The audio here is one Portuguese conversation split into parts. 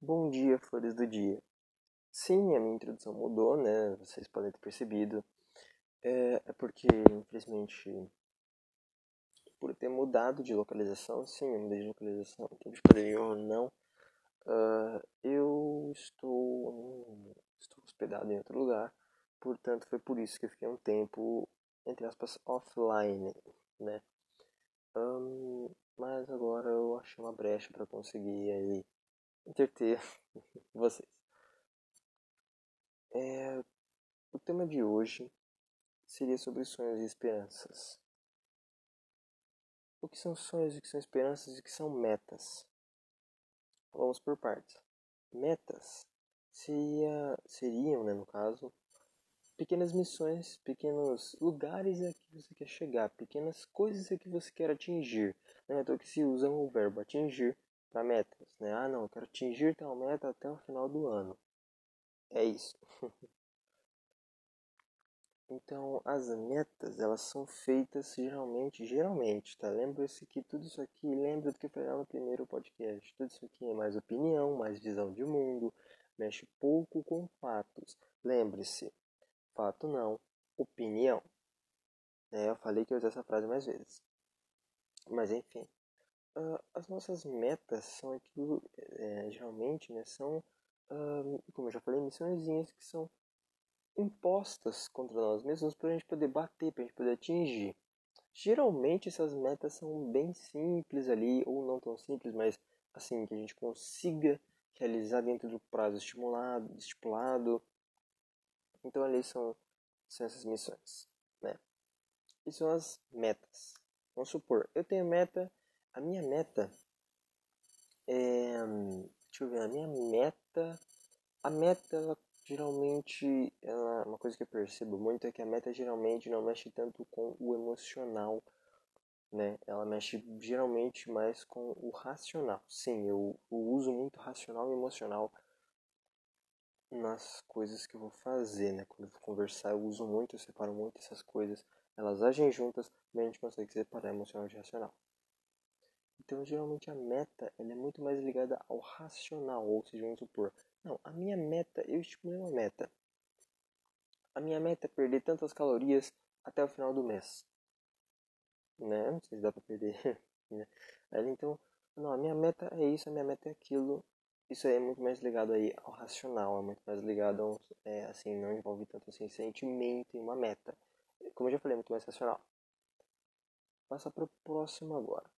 Bom dia, flores do dia. Sim, a minha introdução mudou, né? Vocês podem ter percebido. É, é porque, infelizmente, por ter mudado de localização, sim, eu mudei de localização, tempo de pandemia ou não, uh, eu estou, estou hospedado em outro lugar, portanto, foi por isso que eu fiquei um tempo, entre aspas, offline, né? Um, mas agora eu achei uma brecha para conseguir aí entreter vocês. É, o tema de hoje seria sobre sonhos e esperanças. O que são sonhos, o que são esperanças e o que são metas? Vamos por partes. Metas seria, seriam, né, no caso, pequenas missões, pequenos lugares a que você quer chegar, pequenas coisas a que você quer atingir. Não é que se usa o verbo atingir para metas, né? Ah, não, eu quero atingir tal meta até o final do ano. É isso. então, as metas, elas são feitas geralmente, geralmente, tá? Lembra-se que tudo isso aqui, lembra do que eu falei no primeiro podcast. Tudo isso aqui é mais opinião, mais visão de mundo, mexe pouco com fatos. Lembre-se, fato não, opinião. É, eu falei que eu usar essa frase mais vezes. Mas enfim as nossas metas são aquilo, é, geralmente, né, são, uh, como eu já falei, missõezinhas que são impostas contra nós mesmos para a gente poder bater, para a gente poder atingir. Geralmente essas metas são bem simples ali, ou não tão simples, mas assim, que a gente consiga realizar dentro do prazo estimulado, estipulado. Então ali são, são essas missões, né? E são as metas. Vamos supor, eu tenho meta a minha meta é. Deixa eu ver, a minha meta. A meta, ela geralmente. Ela, uma coisa que eu percebo muito é que a meta geralmente não mexe tanto com o emocional, né? Ela mexe geralmente mais com o racional. Sim, eu, eu uso muito racional e emocional nas coisas que eu vou fazer, né? Quando eu vou conversar, eu uso muito, eu separo muito essas coisas. Elas agem juntas, mas a gente consegue separar emocional de racional. Então, geralmente a meta ela é muito mais ligada ao racional, ou seja, vamos supor, não, a minha meta, eu estimulei uma meta. A minha meta é perder tantas calorias até o final do mês. Né? Não sei se dá pra perder. né? Então, não, a minha meta é isso, a minha meta é aquilo. Isso aí é muito mais ligado aí ao racional, é muito mais ligado ao, é, assim, não envolve tanto assim sentimento e uma meta. Como eu já falei, é muito mais racional. Passa para o próximo agora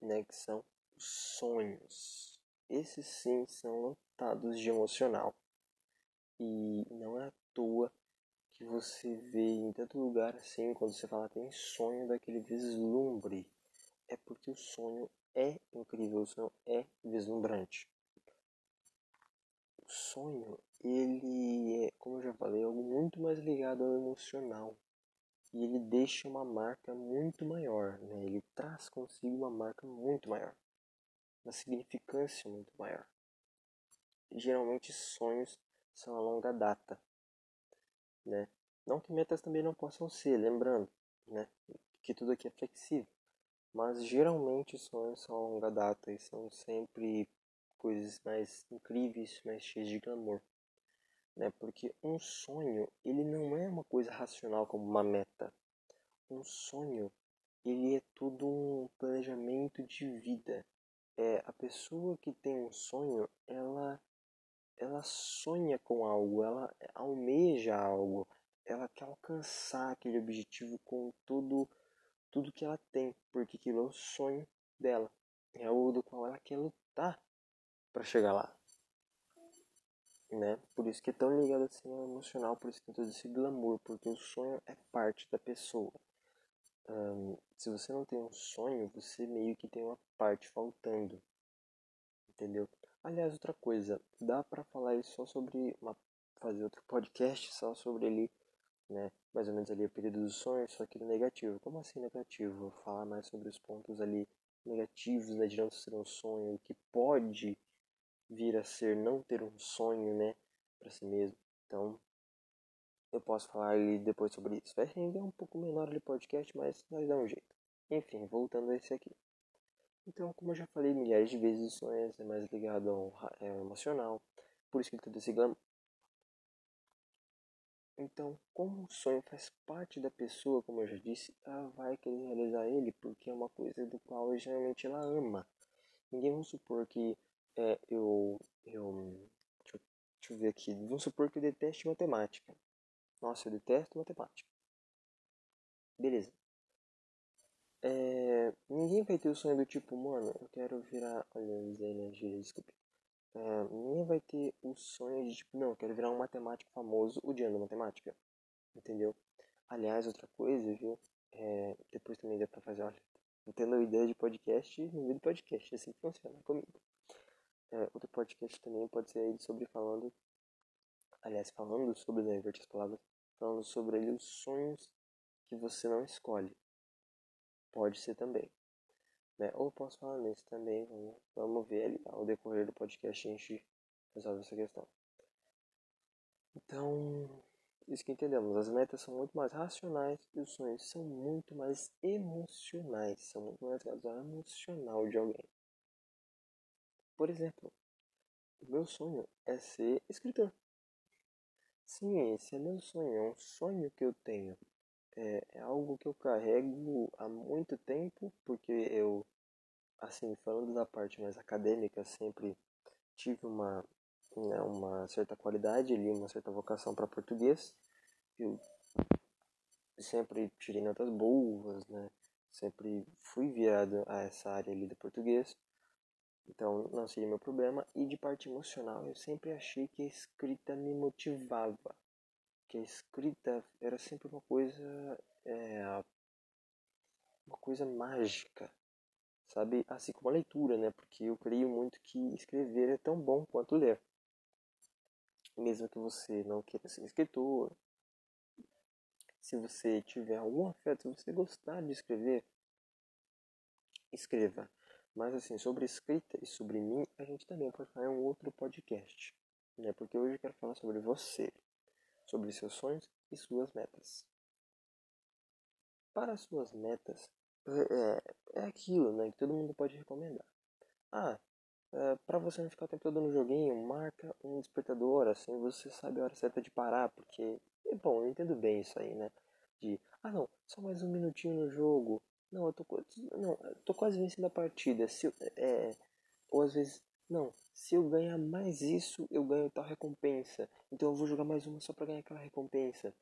né, que são os sonhos. Esses sim são lotados de emocional. E não é à toa que você vê em tanto lugar assim, quando você fala tem sonho daquele vislumbre. É porque o sonho é incrível, o sonho é vislumbrante. O sonho, ele é, como eu já falei, algo muito mais ligado ao emocional e ele deixa uma marca muito maior, né? ele traz consigo uma marca muito maior, uma significância muito maior. geralmente sonhos são a longa data, né? Não que metas também não possam ser, lembrando, né? Que tudo aqui é flexível, mas geralmente sonhos são a longa data e são sempre coisas mais incríveis, mais cheias de glamour né? Porque um sonho, ele não é uma coisa racional como uma meta. Um sonho, ele é tudo um planejamento de vida. É, a pessoa que tem um sonho, ela ela sonha com algo, ela almeja algo, ela quer alcançar aquele objetivo com tudo tudo que ela tem, porque aquilo é o sonho dela, é algo do qual ela quer lutar para chegar lá né? Por isso que é tão ligado assim ao emocional, por isso que tem todo esse glamour, porque o sonho é parte da pessoa. Se você não tem um sonho, você meio que tem uma parte faltando, entendeu? Aliás, outra coisa, dá para falar isso só sobre uma, fazer outro podcast só sobre ele, né? Mais ou menos ali o período do sonho, só que negativo. Como assim negativo? Vou falar mais sobre os pontos ali negativos, né, de não ser um sonho, que pode vir a ser não ter um sonho, né, para si mesmo. Então, eu posso falar ali depois sobre isso. Vai render um pouco menor ali podcast, mas nós dá um jeito. Enfim, voltando a esse aqui. Então, como eu já falei milhares de vezes, o sonho é mais ligado ao, é, emocional, por isso que ele tem esse glamour. Então, como o sonho faz parte da pessoa, como eu já disse, ela vai querer realizar ele porque é uma coisa do qual geralmente ela ama. Ninguém vamos supor que é, eu, eu deixa, eu, deixa eu ver aqui, vamos supor que eu deteste matemática. Nossa, eu detesto matemática. Beleza. É, ninguém vai ter o sonho do tipo, mano, eu quero virar. Olha, Zé Energia, desculpe. É, ninguém vai ter o sonho de tipo, não, eu quero virar um matemático famoso odiando matemática. Entendeu? Aliás, outra coisa, viu? É, depois também dá pra fazer, olha, tendo ideia de podcast no meio do podcast, assim que funciona comigo. É, outro podcast também pode ser ele sobre falando, aliás, falando sobre, né, inverter as palavras, falando sobre ali os sonhos que você não escolhe. Pode ser também. Né? Ou posso falar nisso também, vamos, vamos ver ali ao decorrer do podcast a gente resolve essa questão. Então, isso que entendemos, as metas são muito mais racionais e os sonhos são muito mais emocionais, são muito mais emocional de alguém. Por exemplo, o meu sonho é ser escritor. Sim, esse é meu sonho, é um sonho que eu tenho é, é algo que eu carrego há muito tempo, porque eu, assim, falando da parte mais acadêmica, sempre tive uma, né, uma certa qualidade ali, uma certa vocação para português. Eu sempre tirei notas boas, né? Sempre fui virado a essa área ali do português. Então não seria meu problema. E de parte emocional, eu sempre achei que a escrita me motivava que a escrita era sempre uma coisa é, uma coisa mágica sabe? Assim como a leitura né? Porque eu creio muito que escrever é tão bom quanto ler. Mesmo que você não queira ser escritor se você tiver algum afeto se você gostar de escrever escreva mas assim sobre escrita e sobre mim a gente também pode fazer um outro podcast né porque hoje eu quero falar sobre você sobre seus sonhos e suas metas. Para suas metas, é, é aquilo né, que todo mundo pode recomendar. Ah, é, para você não ficar o tempo todo no joguinho, marca um despertador, assim você sabe a hora certa de parar, porque, bom, eu entendo bem isso aí, né? De, ah não, só mais um minutinho no jogo, não, eu tô, não, eu tô quase vencendo a partida, se, é, ou às vezes, não, se eu ganhar mais isso, eu ganho tal recompensa. Então eu vou jogar mais uma só pra ganhar aquela recompensa.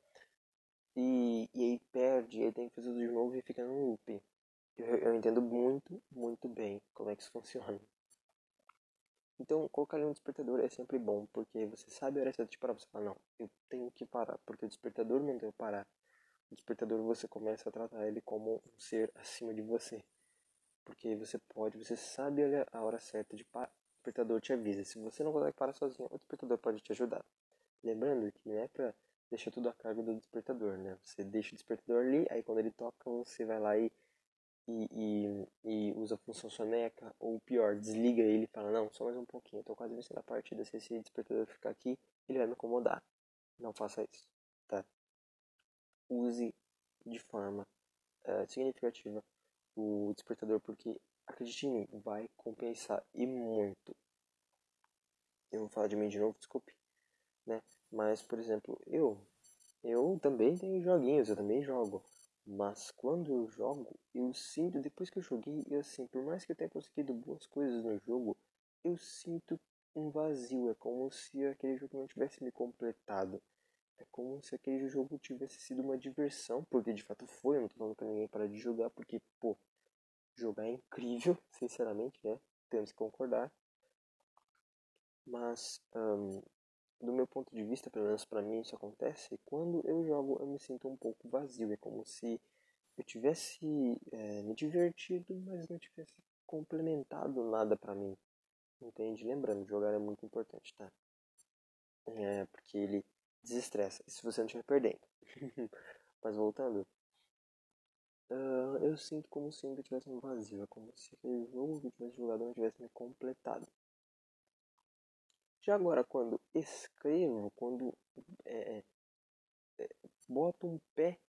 E, e aí perde, aí tem que fazer tudo de novo e fica no loop. Eu, eu entendo muito, muito bem como é que isso funciona. Então, colocar um despertador é sempre bom, porque você sabe a hora certa de parar. Você fala, não, eu tenho que parar, porque o despertador não deu parar. O despertador você começa a tratar ele como um ser acima de você. Porque você pode, você sabe a hora certa de parar despertador te avisa. Se você não consegue parar sozinho, o despertador pode te ajudar. Lembrando que não é pra deixar tudo a cargo do despertador, né? Você deixa o despertador ali, aí quando ele toca, você vai lá e, e, e, e usa a função soneca, ou pior, desliga ele e fala, não, só mais um pouquinho, eu tô quase vencendo a partida, se esse despertador ficar aqui, ele vai me incomodar. Não faça isso, tá? Use de forma uh, significativa o despertador, porque acredite em mim, vai compensar e muito. Eu vou falar de mim de novo, desculpe, né? Mas, por exemplo, eu, eu também tenho joguinhos, eu também jogo. Mas quando eu jogo, eu sinto, depois que eu joguei, eu assim, por mais que eu tenha conseguido boas coisas no jogo, eu sinto um vazio. É como se aquele jogo não tivesse me completado. É como se aquele jogo tivesse sido uma diversão, porque de fato foi. Eu não tô falando pra ninguém parar de jogar, porque, pô, jogar é incrível, sinceramente, né? Temos que concordar. Mas, um, do meu ponto de vista, pelo menos para mim, isso acontece quando eu jogo, eu me sinto um pouco vazio. É como se eu tivesse é, me divertido, mas não tivesse complementado nada para mim. Entende? Lembrando, jogar é muito importante, tá? É, porque ele desestressa. Se você não estiver perdendo. mas voltando, Uh, eu sinto como se ainda tivesse um vazio, é como se aquele jogo que tivesse jogado não tivesse me completado. Já agora, quando escrevo, quando é, é, boto um pé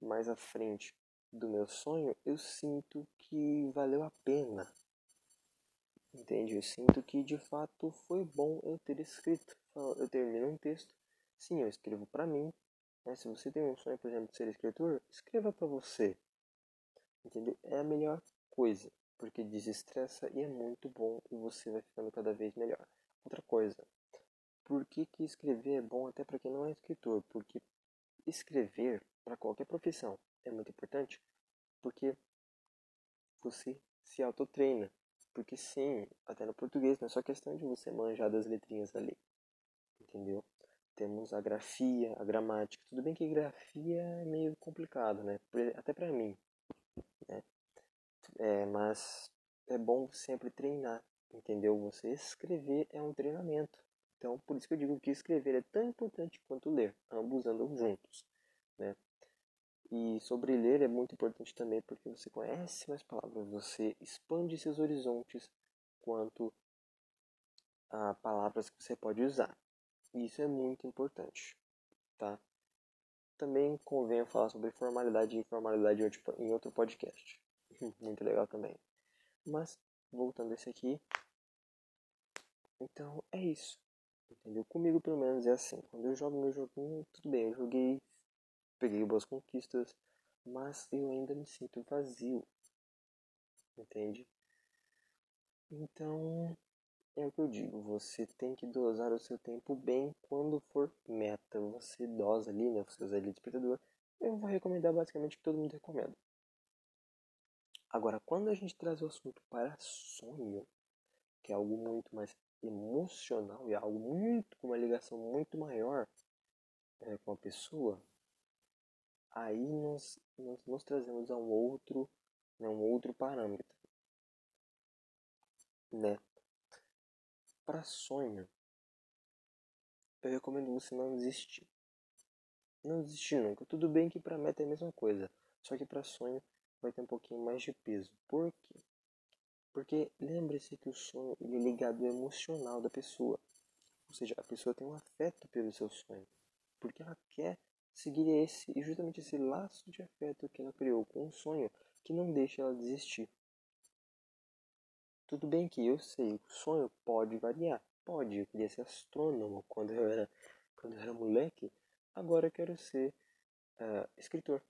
mais à frente do meu sonho, eu sinto que valeu a pena. Entende? Eu sinto que de fato foi bom eu ter escrito. Eu termino um texto, sim, eu escrevo para mim. Mas se você tem um sonho, por exemplo, de ser escritor, escreva para você. Entendeu? É a melhor coisa, porque desestressa e é muito bom e você vai ficando cada vez melhor. Outra coisa, por que, que escrever é bom até para quem não é escritor? Porque escrever para qualquer profissão é muito importante, porque você se autotreina. Porque sim, até no português não é só questão de você manjar das letrinhas ali. Entendeu? Temos a grafia, a gramática. Tudo bem que grafia é meio complicado, né? Até para mim. Né? É, mas é bom sempre treinar, entendeu? Você escrever é um treinamento. Então, por isso que eu digo que escrever é tão importante quanto ler, ambos andam juntos, né? E sobre ler é muito importante também porque você conhece mais palavras, você expande seus horizontes quanto a palavras que você pode usar. E isso é muito importante, tá? Também convém falar sobre formalidade e informalidade em outro podcast. muito legal também. Mas, voltando a esse aqui. Então, é isso. Entendeu? Comigo, pelo menos, é assim. Quando eu jogo meu joguinho, tudo bem, eu joguei, peguei boas conquistas, mas eu ainda me sinto vazio. Entende? Então, é o que eu digo, você tem que dosar o seu tempo bem quando for meta. Você dosa ali, né? Você usa ali despertador. Eu vou recomendar basicamente o que todo mundo recomenda. Agora, quando a gente traz o assunto para sonho, que é algo muito mais emocional e algo muito com uma ligação muito maior é, com a pessoa, aí nós, nós, nós trazemos a um outro, né, um outro parâmetro, né? Para sonho, eu recomendo você não desistir. Não desistir nunca. Tudo bem que para meta é a mesma coisa, só que para sonho vai ter um pouquinho mais de peso. Por quê? Porque lembre-se que o sonho ele é ligado ao emocional da pessoa. Ou seja, a pessoa tem um afeto pelo seu sonho. Porque ela quer seguir esse e justamente esse laço de afeto que ela criou com o sonho que não deixa ela desistir. Tudo bem que eu sei, o sonho pode variar. Pode, eu queria ser astrônomo quando eu era, quando eu era moleque. Agora eu quero ser uh, escritor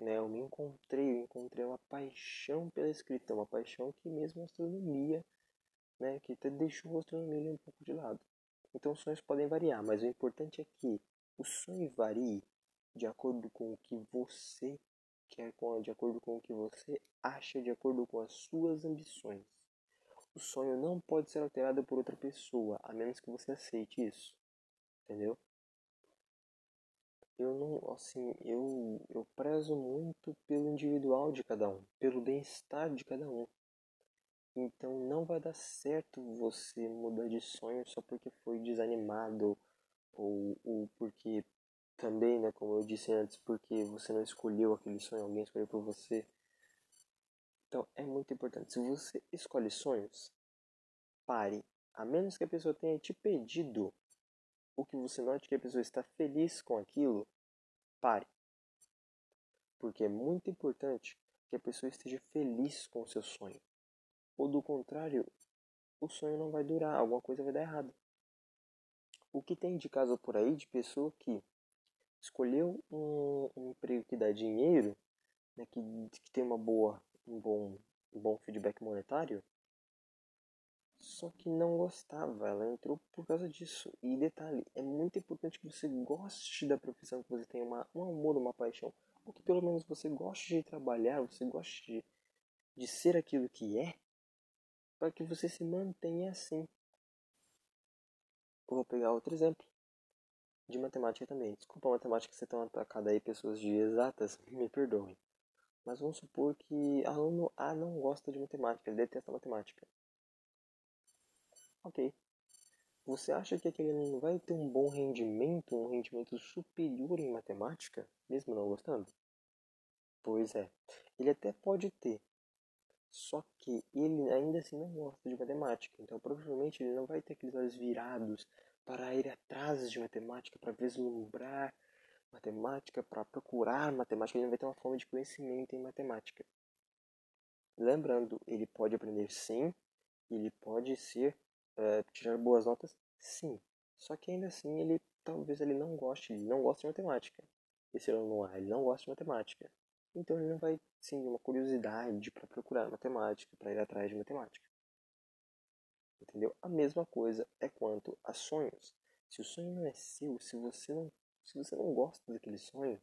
né, eu me encontrei, eu encontrei uma paixão pela escrita, uma paixão que mesmo a astronomia, né, que até deixou a astronomia um pouco de lado. Então os sonhos podem variar, mas o importante é que o sonho varie de acordo com o que você quer, de acordo com o que você acha, de acordo com as suas ambições. O sonho não pode ser alterado por outra pessoa, a menos que você aceite isso. Entendeu? eu não, assim, eu, eu prezo muito pelo individual de cada um, pelo bem-estar de cada um. Então não vai dar certo você mudar de sonho só porque foi desanimado ou, ou porque também, né, como eu disse antes, porque você não escolheu aquele sonho, alguém escolheu por você. Então é muito importante. Se você escolhe sonhos, pare. A menos que a pessoa tenha te pedido ou que você note que a pessoa está feliz com aquilo, pare. Porque é muito importante que a pessoa esteja feliz com o seu sonho. Ou do contrário, o sonho não vai durar, alguma coisa vai dar errado. O que tem de caso por aí de pessoa que escolheu um, um emprego que dá dinheiro, né, que, que tem uma boa, um bom, um bom feedback monetário, só que não gostava, ela entrou por causa disso. E detalhe, é muito importante que você goste da profissão, que você tenha uma, um amor, uma paixão. Ou que pelo menos você goste de trabalhar, você goste de, de ser aquilo que é, para que você se mantenha assim. Vou pegar outro exemplo de matemática também. Desculpa a matemática ser tão atacada aí, pessoas de exatas, me perdoem. Mas vamos supor que aluno A não gosta de matemática, ele detesta matemática. Ok. Você acha que aquele aluno vai ter um bom rendimento, um rendimento superior em matemática, mesmo não gostando? Pois é, ele até pode ter, só que ele ainda assim não gosta de matemática, então provavelmente ele não vai ter aqueles olhos virados para ir atrás de matemática, para vislumbrar matemática, para procurar matemática, ele vai ter uma forma de conhecimento em matemática. Lembrando, ele pode aprender sim, ele pode ser é, tirar boas notas, sim. Só que ainda assim ele talvez ele não goste, ele não gosta de matemática. Esse aluno A, ele não gosta de matemática. Então ele não vai sim uma curiosidade para procurar matemática, para ir atrás de matemática. Entendeu? A mesma coisa é quanto a sonhos. Se o sonho não é seu, se você não, se você não gosta daquele sonho,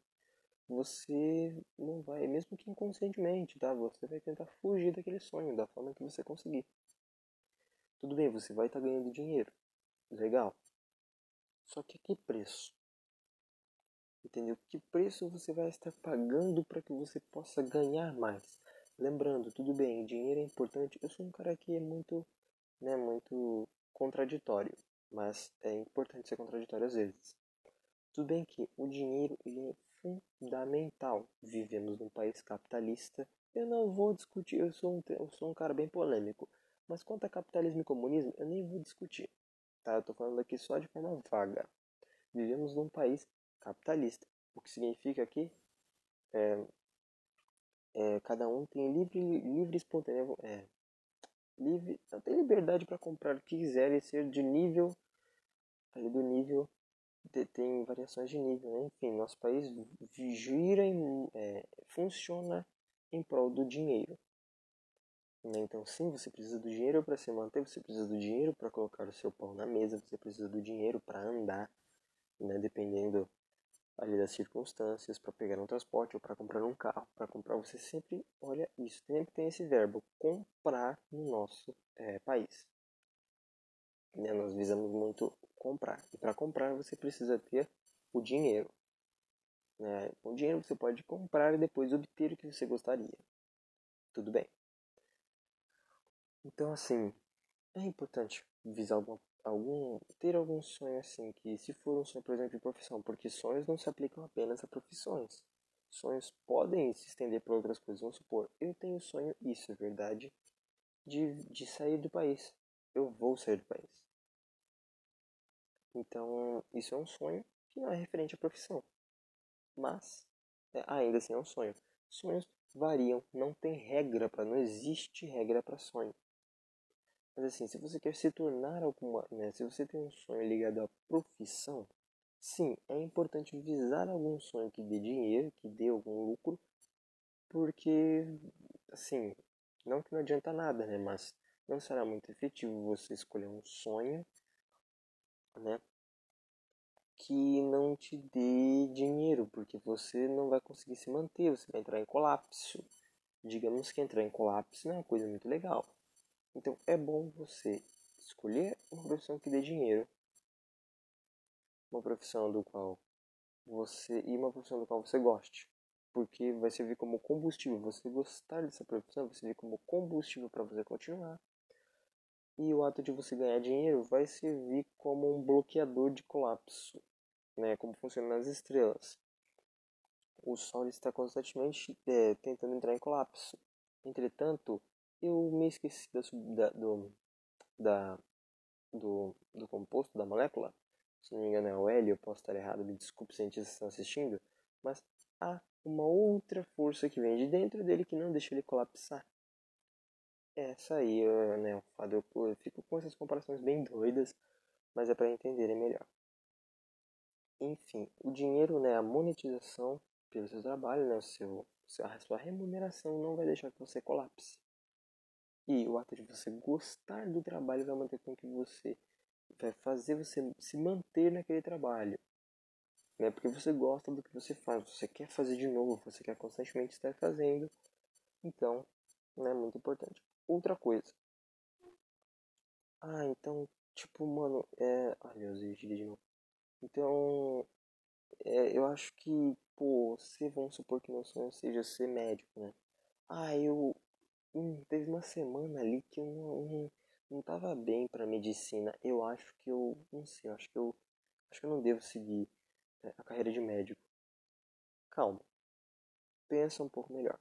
você não vai, mesmo que inconscientemente, tá? Você vai tentar fugir daquele sonho da forma que você conseguir. Tudo bem, você vai estar tá ganhando dinheiro. Legal. Só que a que preço? Entendeu? Que preço você vai estar pagando para que você possa ganhar mais? Lembrando, tudo bem, dinheiro é importante. Eu sou um cara que é muito, né, muito contraditório, mas é importante ser contraditório às vezes. Tudo bem que o dinheiro ele é fundamental. Vivemos num país capitalista. Eu não vou discutir, eu sou um, eu sou um cara bem polêmico. Mas quanto a capitalismo e comunismo, eu nem vou discutir. Tá? Eu tô falando aqui só de forma vaga. Vivemos num país capitalista. O que significa que é, é, cada um tem livre, livre espontâneo, é, livre, tem liberdade para comprar o que quiser e ser de nível, ali do nível tem variações de nível, né? enfim, nosso país gira em, é, funciona em prol do dinheiro. Né? Então, sim, você precisa do dinheiro para se manter, você precisa do dinheiro para colocar o seu pão na mesa, você precisa do dinheiro para andar, né? dependendo ali das circunstâncias, para pegar um transporte ou para comprar um carro. Para comprar, você sempre olha isso, sempre tem esse verbo comprar no nosso é, país. Né? Nós visamos muito comprar. E para comprar você precisa ter o dinheiro. Né? Com o dinheiro você pode comprar e depois obter o que você gostaria. Tudo bem. Então assim, é importante visar algum, algum ter algum sonho assim que se for um sonho, por exemplo, de profissão, porque sonhos não se aplicam apenas a profissões. Sonhos podem se estender para outras coisas. Vamos supor, eu tenho sonho, isso é verdade, de, de sair do país. Eu vou sair do país. Então, isso é um sonho que não é referente à profissão. Mas, é, ainda assim é um sonho. Sonhos variam, não tem regra para, não existe regra para sonho. Mas assim, se você quer se tornar alguma, né, se você tem um sonho ligado à profissão, sim, é importante visar algum sonho que dê dinheiro, que dê algum lucro, porque, assim, não que não adianta nada, né, mas não será muito efetivo você escolher um sonho né, que não te dê dinheiro, porque você não vai conseguir se manter, você vai entrar em colapso. Digamos que entrar em colapso não é uma coisa muito legal. Então é bom você escolher uma profissão que dê dinheiro, uma profissão do qual você e uma profissão do qual você goste, porque vai servir como combustível. Você gostar dessa profissão vai servir como combustível para você continuar e o ato de você ganhar dinheiro vai servir como um bloqueador de colapso, né? Como funciona nas estrelas. O Sol está constantemente é, tentando entrar em colapso. Entretanto, eu me esqueci da, da, do, da, do, do composto da molécula. Se não me engano é o hélio, eu posso estar errado, me desculpe cientistas estão assistindo. Mas há uma outra força que vem de dentro dele que não deixa ele colapsar. Essa aí, né, eu, eu fico com essas comparações bem doidas, mas é para entenderem melhor. Enfim, o dinheiro, né, a monetização pelo seu trabalho, né, o seu, a sua remuneração não vai deixar que você colapse. E o ato de você gostar do trabalho vai manter com que você vai fazer você se manter naquele trabalho. Né? Porque você gosta do que você faz, você quer fazer de novo, você quer constantemente estar fazendo. Então, é muito importante. Outra coisa. Ah, então, tipo, mano, é. Ai, Deus, eu de novo. Então, é, eu acho que, pô, se vamos supor que meu sonho seja ser médico, né? Ah, eu. Hum, teve uma semana ali que eu não, não, não tava bem pra medicina. Eu acho que eu. Não sei, eu acho que eu. Acho que eu não devo seguir é, a carreira de médico. Calma. Pensa um pouco melhor.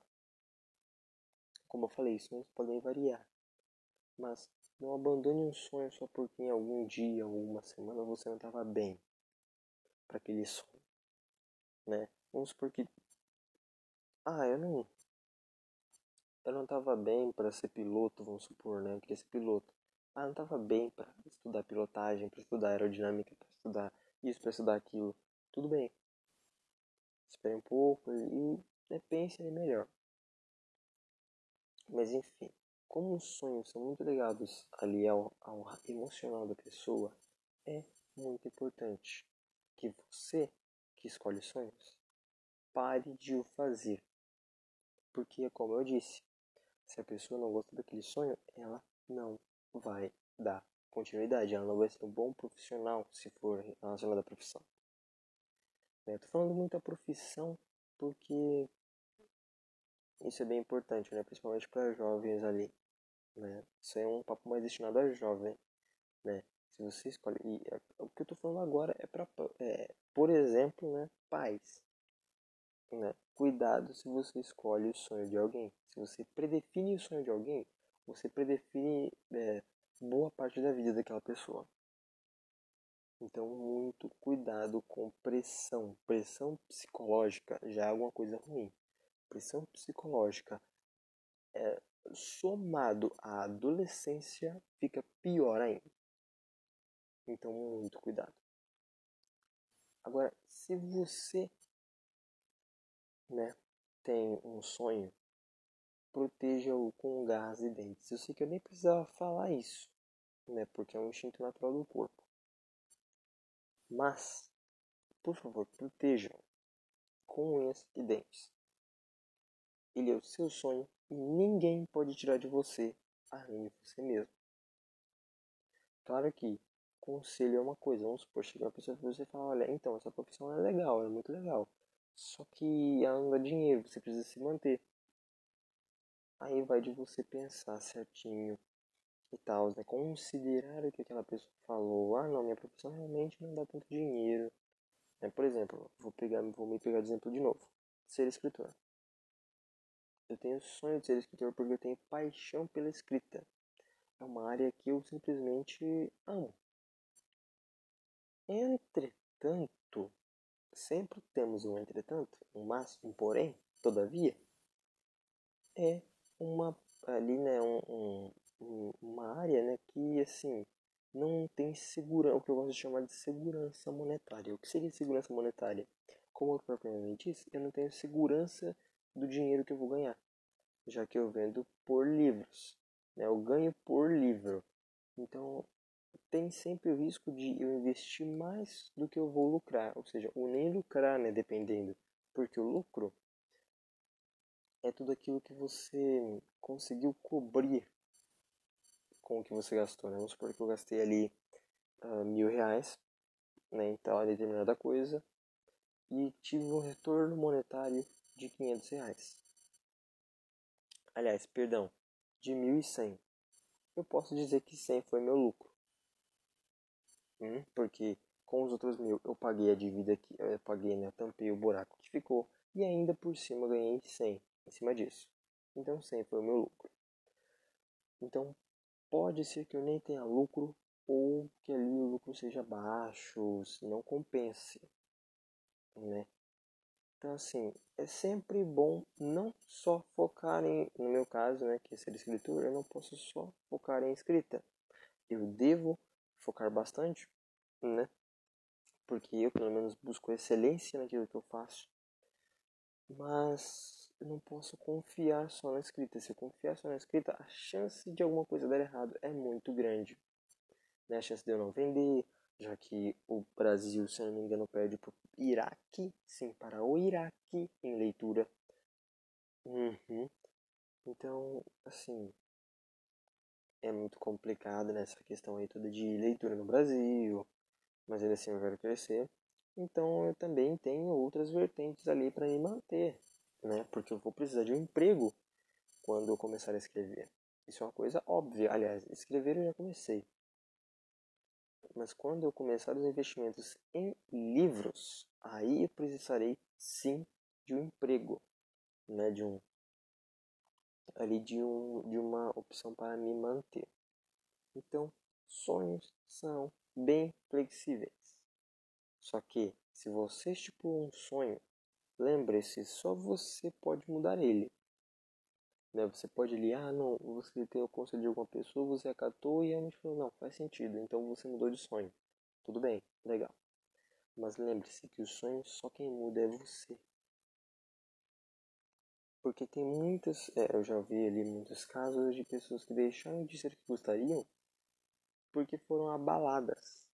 Como eu falei, sonhos podem variar. Mas não abandone um sonho só porque em algum dia ou uma semana você não estava bem para aquele sonho. Né? Vamos supor que. Ah, eu não. eu não estava bem para ser piloto, vamos supor, né? Eu queria ser piloto. Ah, eu não estava bem para estudar pilotagem, para estudar aerodinâmica, para estudar isso, para estudar aquilo. Tudo bem. Espere um pouco e né, pense melhor. Mas enfim, como os sonhos são muito ligados ali ao, ao emocional da pessoa, é muito importante que você que escolhe sonhos pare de o fazer. Porque, como eu disse, se a pessoa não gosta daquele sonho, ela não vai dar continuidade, ela não vai ser um bom profissional se for relacionada à profissão. Eu tô falando muito da profissão porque isso é bem importante, né? principalmente para jovens ali. Né? Isso é um papo mais destinado a jovem. Né? Se você escolhe. E o que eu tô falando agora é para, é, por exemplo, né? pais. Né? Cuidado se você escolhe o sonho de alguém. Se você predefine o sonho de alguém, você predefine é, boa parte da vida daquela pessoa. Então, muito cuidado com pressão. Pressão psicológica já é alguma coisa ruim. Pressão psicológica é, somado à adolescência fica pior ainda. Então, muito cuidado. Agora, se você né, tem um sonho, proteja-o com gás e dentes. Eu sei que eu nem precisava falar isso, né, porque é um instinto natural do corpo. Mas, por favor, proteja-o com unhas e dentes. Ele é o seu sonho e ninguém pode tirar de você além de você mesmo. Claro que conselho é uma coisa, vamos supor, chegar uma pessoa e você fala, olha, então, essa profissão é legal, é muito legal. Só que ela não dá dinheiro, você precisa se manter. Aí vai de você pensar certinho e tal, né? Considerar o que aquela pessoa falou. Ah, não, minha profissão realmente não dá tanto dinheiro. É, por exemplo, vou pegar, vou me pegar de exemplo de novo. Ser escritor. Eu tenho sonho de ser escritor porque eu tenho paixão pela escrita. É uma área que eu simplesmente amo. Entretanto, sempre temos um entretanto, um mas, um porém, todavia, é uma ali, né, um, um, uma área, né, que assim não tem segurança, o que eu gosto de chamar de segurança monetária. O que seria segurança monetária? Como eu propriamente disse, eu não tenho segurança do dinheiro que eu vou ganhar, já que eu vendo por livros, né? Eu ganho por livro. Então, tem sempre o risco de eu investir mais do que eu vou lucrar, ou seja, ou nem lucrar, né, dependendo, porque o lucro é tudo aquilo que você conseguiu cobrir com o que você gastou, né? Vamos supor que eu gastei ali uh, mil reais, né, em tal determinada coisa, e tive um retorno monetário de 500 reais. Aliás, perdão, de 1.100. Eu posso dizer que 100 foi meu lucro. Hum, porque com os outros mil eu paguei a dívida que eu paguei, né? Eu tampei o buraco que ficou e ainda por cima ganhei 100 em cima disso. Então 100 foi o meu lucro. Então pode ser que eu nem tenha lucro ou que ali o lucro seja baixo, não compense, né? Então, assim, é sempre bom não só focar em, no meu caso, né, que é ser escritor, eu não posso só focar em escrita. Eu devo focar bastante, né? Porque eu, pelo menos, busco excelência naquilo que eu faço. Mas eu não posso confiar só na escrita. Se eu confiar só na escrita, a chance de alguma coisa dar errado é muito grande. Né? A chance de eu não vender, já que o Brasil, se não me engano, perde para o Iraque, sim, para o Iraque em leitura. Uhum. Então, assim, é muito complicado nessa né, questão aí toda de leitura no Brasil, mas ainda assim eu quero crescer. Então eu também tenho outras vertentes ali para me manter, né? Porque eu vou precisar de um emprego quando eu começar a escrever. Isso é uma coisa óbvia. Aliás, escrever eu já comecei. Mas quando eu começar os investimentos em livros, aí eu precisarei sim de um emprego, né, de um ali de um de uma opção para me manter. Então, sonhos são bem flexíveis. Só que se você estipulou um sonho, lembre-se, só você pode mudar ele. Né? Você pode ali, ah, não, você tem o conselho de alguma pessoa, você acatou e realmente falou, não, faz sentido, então você mudou de sonho. Tudo bem, legal. Mas lembre-se que o sonho só quem muda é você. Porque tem muitas, é, eu já vi ali muitos casos de pessoas que deixaram de ser que gostariam porque foram abaladas.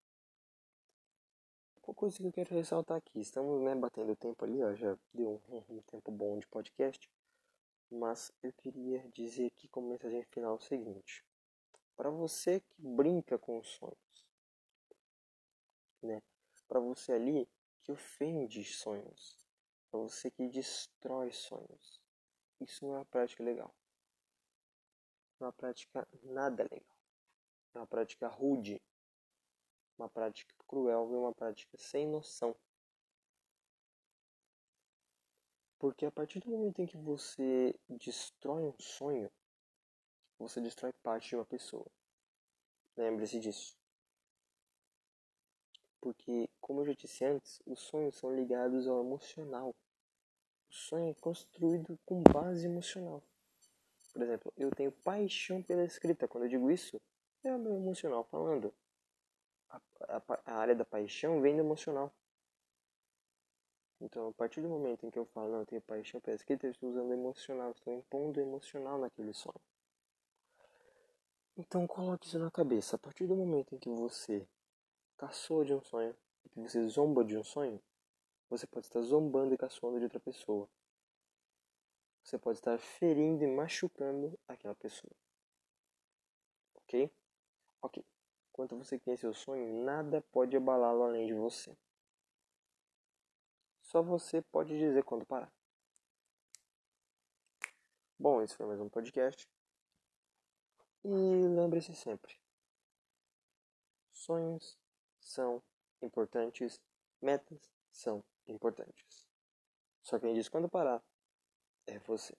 Uma coisa que eu quero ressaltar aqui, estamos né, batendo tempo ali, ó, já deu um, um tempo bom de podcast, mas eu queria dizer aqui como mensagem final o seguinte: para você que brinca com os sonhos, né, para você ali que ofende sonhos, para você que destrói sonhos, isso não é uma prática legal. É uma prática nada legal. É uma prática rude. Uma prática cruel e uma prática sem noção. Porque a partir do momento em que você destrói um sonho, você destrói parte de uma pessoa. Lembre-se disso. Porque, como eu já disse antes, os sonhos são ligados ao emocional. O sonho é construído com base emocional. Por exemplo, eu tenho paixão pela escrita. Quando eu digo isso, é o meu emocional falando. A, a, a, área da paixão vem do emocional. Então, a partir do momento em que eu falo, não, eu tenho paixão pela escrita, eu estou usando emocional, estou impondo emocional naquele sonho. Então, coloque isso na cabeça. A partir do momento em que você caçou de um sonho, que você zomba de um sonho, você pode estar zombando e caçoando de outra pessoa. Você pode estar ferindo e machucando aquela pessoa. Ok? Ok. Enquanto você tem seu sonho, nada pode abalá-lo além de você. Só você pode dizer quando parar. Bom, esse foi mais um podcast. E lembre-se sempre: sonhos são importantes, metas são importantes. Só quem diz quando parar é você.